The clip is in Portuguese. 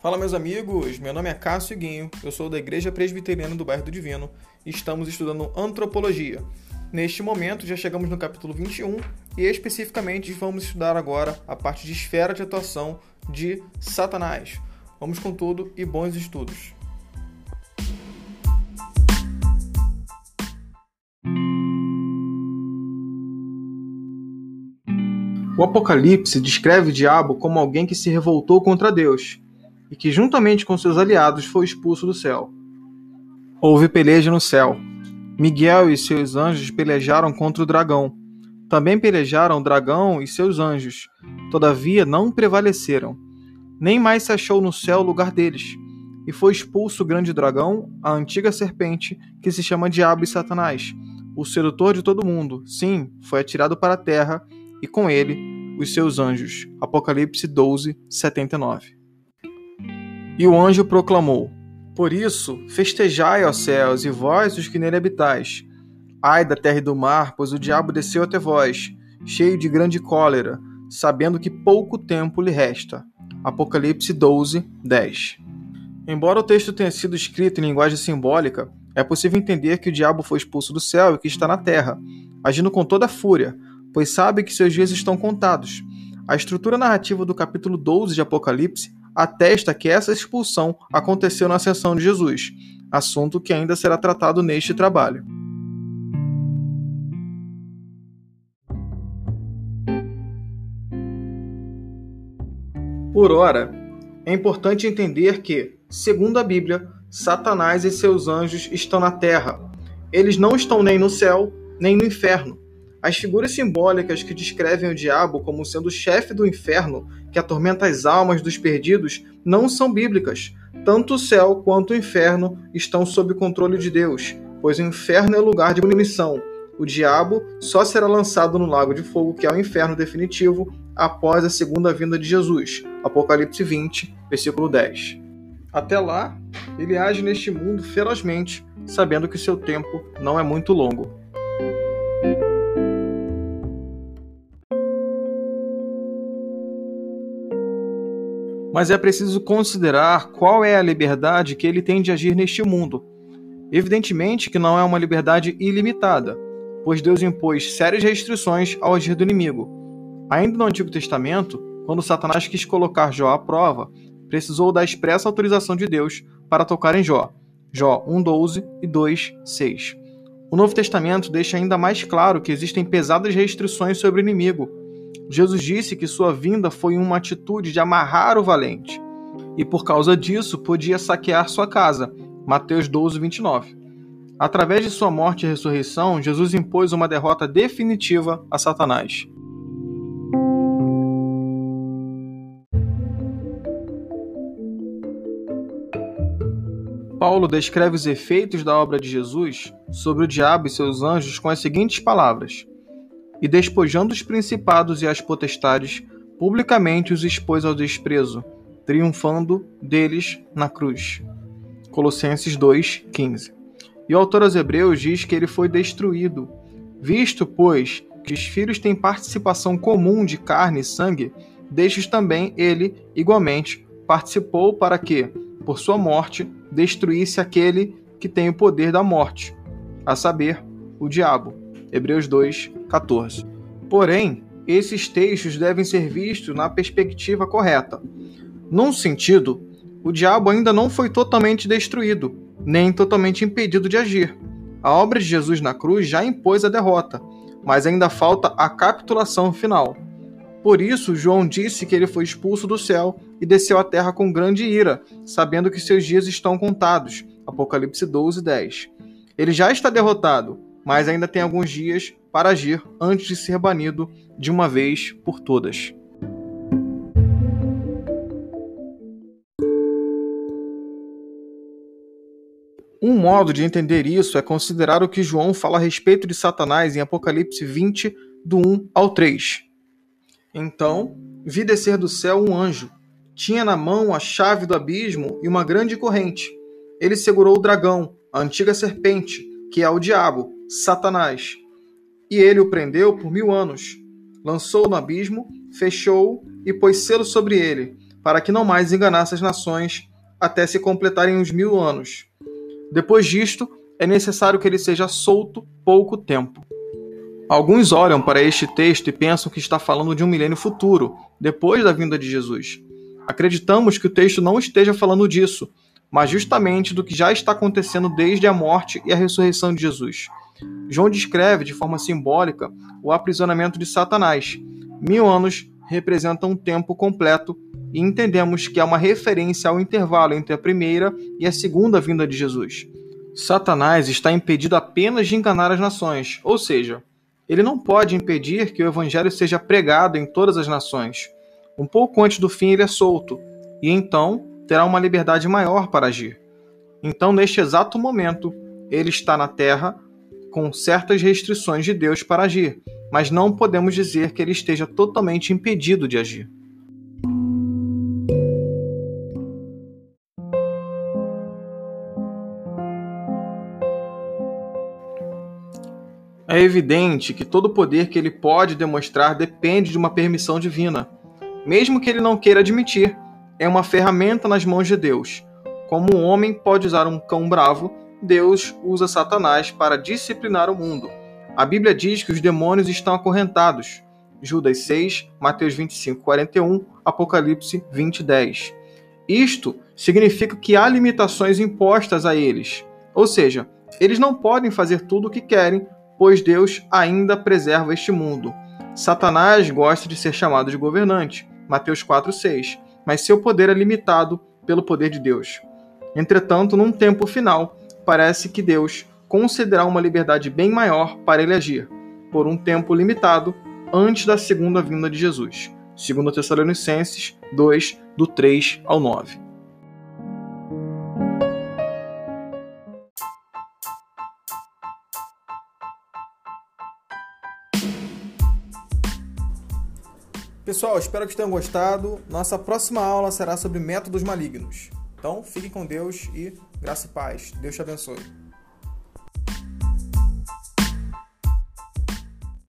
Fala, meus amigos. Meu nome é Cássio Guinho, eu sou da Igreja Presbiteriana do Bairro do Divino e estamos estudando antropologia. Neste momento, já chegamos no capítulo 21 e especificamente vamos estudar agora a parte de esfera de atuação de Satanás. Vamos com tudo e bons estudos. O Apocalipse descreve o diabo como alguém que se revoltou contra Deus e que, juntamente com seus aliados, foi expulso do céu. Houve peleja no céu. Miguel e seus anjos pelejaram contra o dragão. Também pelejaram o dragão e seus anjos. Todavia não prevaleceram. Nem mais se achou no céu o lugar deles. E foi expulso o grande dragão, a antiga serpente, que se chama Diabo e Satanás, o sedutor de todo mundo. Sim, foi atirado para a terra, e com ele os seus anjos. Apocalipse 12, 79. E o anjo proclamou: Por isso, festejai, ó céus, e vós, os que nele habitais. Ai da terra e do mar, pois o diabo desceu até vós, cheio de grande cólera, sabendo que pouco tempo lhe resta. Apocalipse 12, 10. Embora o texto tenha sido escrito em linguagem simbólica, é possível entender que o diabo foi expulso do céu e que está na terra, agindo com toda a fúria, pois sabe que seus dias estão contados. A estrutura narrativa do capítulo 12 de Apocalipse atesta que essa expulsão aconteceu na ascensão de Jesus, assunto que ainda será tratado neste trabalho. Por ora, é importante entender que, segundo a Bíblia, Satanás e seus anjos estão na terra. Eles não estão nem no céu, nem no inferno. As figuras simbólicas que descrevem o diabo como sendo o chefe do inferno que atormenta as almas dos perdidos não são bíblicas. Tanto o céu quanto o inferno estão sob controle de Deus, pois o inferno é lugar de punição. O diabo só será lançado no lago de fogo, que é o inferno definitivo, após a segunda vinda de Jesus. Apocalipse 20, versículo 10. Até lá, ele age neste mundo ferozmente, sabendo que seu tempo não é muito longo. Mas é preciso considerar qual é a liberdade que ele tem de agir neste mundo. Evidentemente que não é uma liberdade ilimitada, pois Deus impôs sérias restrições ao agir do inimigo. Ainda no Antigo Testamento, quando Satanás quis colocar Jó à prova, precisou da expressa autorização de Deus para tocar em Jó. Jó 1:12 e 2:6. O Novo Testamento deixa ainda mais claro que existem pesadas restrições sobre o inimigo, Jesus disse que sua vinda foi uma atitude de amarrar o valente, e por causa disso podia saquear sua casa. Mateus 12, 29. Através de sua morte e ressurreição, Jesus impôs uma derrota definitiva a Satanás. Paulo descreve os efeitos da obra de Jesus sobre o diabo e seus anjos com as seguintes palavras: e despojando os principados e as potestades, publicamente os expôs ao desprezo, triunfando deles na cruz. Colossenses 2:15. E o autor aos Hebreus diz que ele foi destruído, visto, pois, que os filhos têm participação comum de carne e sangue, destes também ele, igualmente, participou para que, por sua morte, destruísse aquele que tem o poder da morte, a saber, o diabo Hebreus 2, 14. Porém, esses textos devem ser vistos na perspectiva correta. Num sentido, o diabo ainda não foi totalmente destruído, nem totalmente impedido de agir. A obra de Jesus na cruz já impôs a derrota, mas ainda falta a capitulação final. Por isso, João disse que ele foi expulso do céu e desceu à terra com grande ira, sabendo que seus dias estão contados. Apocalipse 12, 10. Ele já está derrotado, mas ainda tem alguns dias para agir antes de ser banido de uma vez por todas. Um modo de entender isso é considerar o que João fala a respeito de Satanás em Apocalipse 20, do 1 ao 3. Então, vi descer do céu um anjo. Tinha na mão a chave do abismo e uma grande corrente. Ele segurou o dragão, a antiga serpente, que é o diabo, Satanás. E ele o prendeu por mil anos. Lançou no abismo, fechou e pôs selo sobre ele, para que não mais enganasse as nações até se completarem os mil anos. Depois disto, é necessário que ele seja solto pouco tempo. Alguns olham para este texto e pensam que está falando de um milênio futuro, depois da vinda de Jesus. Acreditamos que o texto não esteja falando disso, mas justamente do que já está acontecendo desde a morte e a ressurreição de Jesus. João descreve de forma simbólica o aprisionamento de Satanás. Mil anos representam um tempo completo e entendemos que há uma referência ao intervalo entre a primeira e a segunda vinda de Jesus. Satanás está impedido apenas de enganar as nações, ou seja, ele não pode impedir que o evangelho seja pregado em todas as nações. Um pouco antes do fim, ele é solto, e então terá uma liberdade maior para agir. Então, neste exato momento, ele está na terra com certas restrições de Deus para agir, mas não podemos dizer que ele esteja totalmente impedido de agir. É evidente que todo poder que ele pode demonstrar depende de uma permissão divina. Mesmo que ele não queira admitir, é uma ferramenta nas mãos de Deus. Como um homem pode usar um cão bravo, Deus usa Satanás para disciplinar o mundo. A Bíblia diz que os demônios estão acorrentados. Judas 6, Mateus 25, 41, Apocalipse 20, 10. Isto significa que há limitações impostas a eles. Ou seja, eles não podem fazer tudo o que querem pois Deus ainda preserva este mundo. Satanás gosta de ser chamado de governante, Mateus 4:6, mas seu poder é limitado pelo poder de Deus. Entretanto, num tempo final, parece que Deus concederá uma liberdade bem maior para ele agir, por um tempo limitado, antes da segunda vinda de Jesus. 2 Tessalonicenses 2, do 3 ao 9. Pessoal, espero que tenham gostado. Nossa próxima aula será sobre métodos malignos. Então, fiquem com Deus e graça e paz. Deus te abençoe.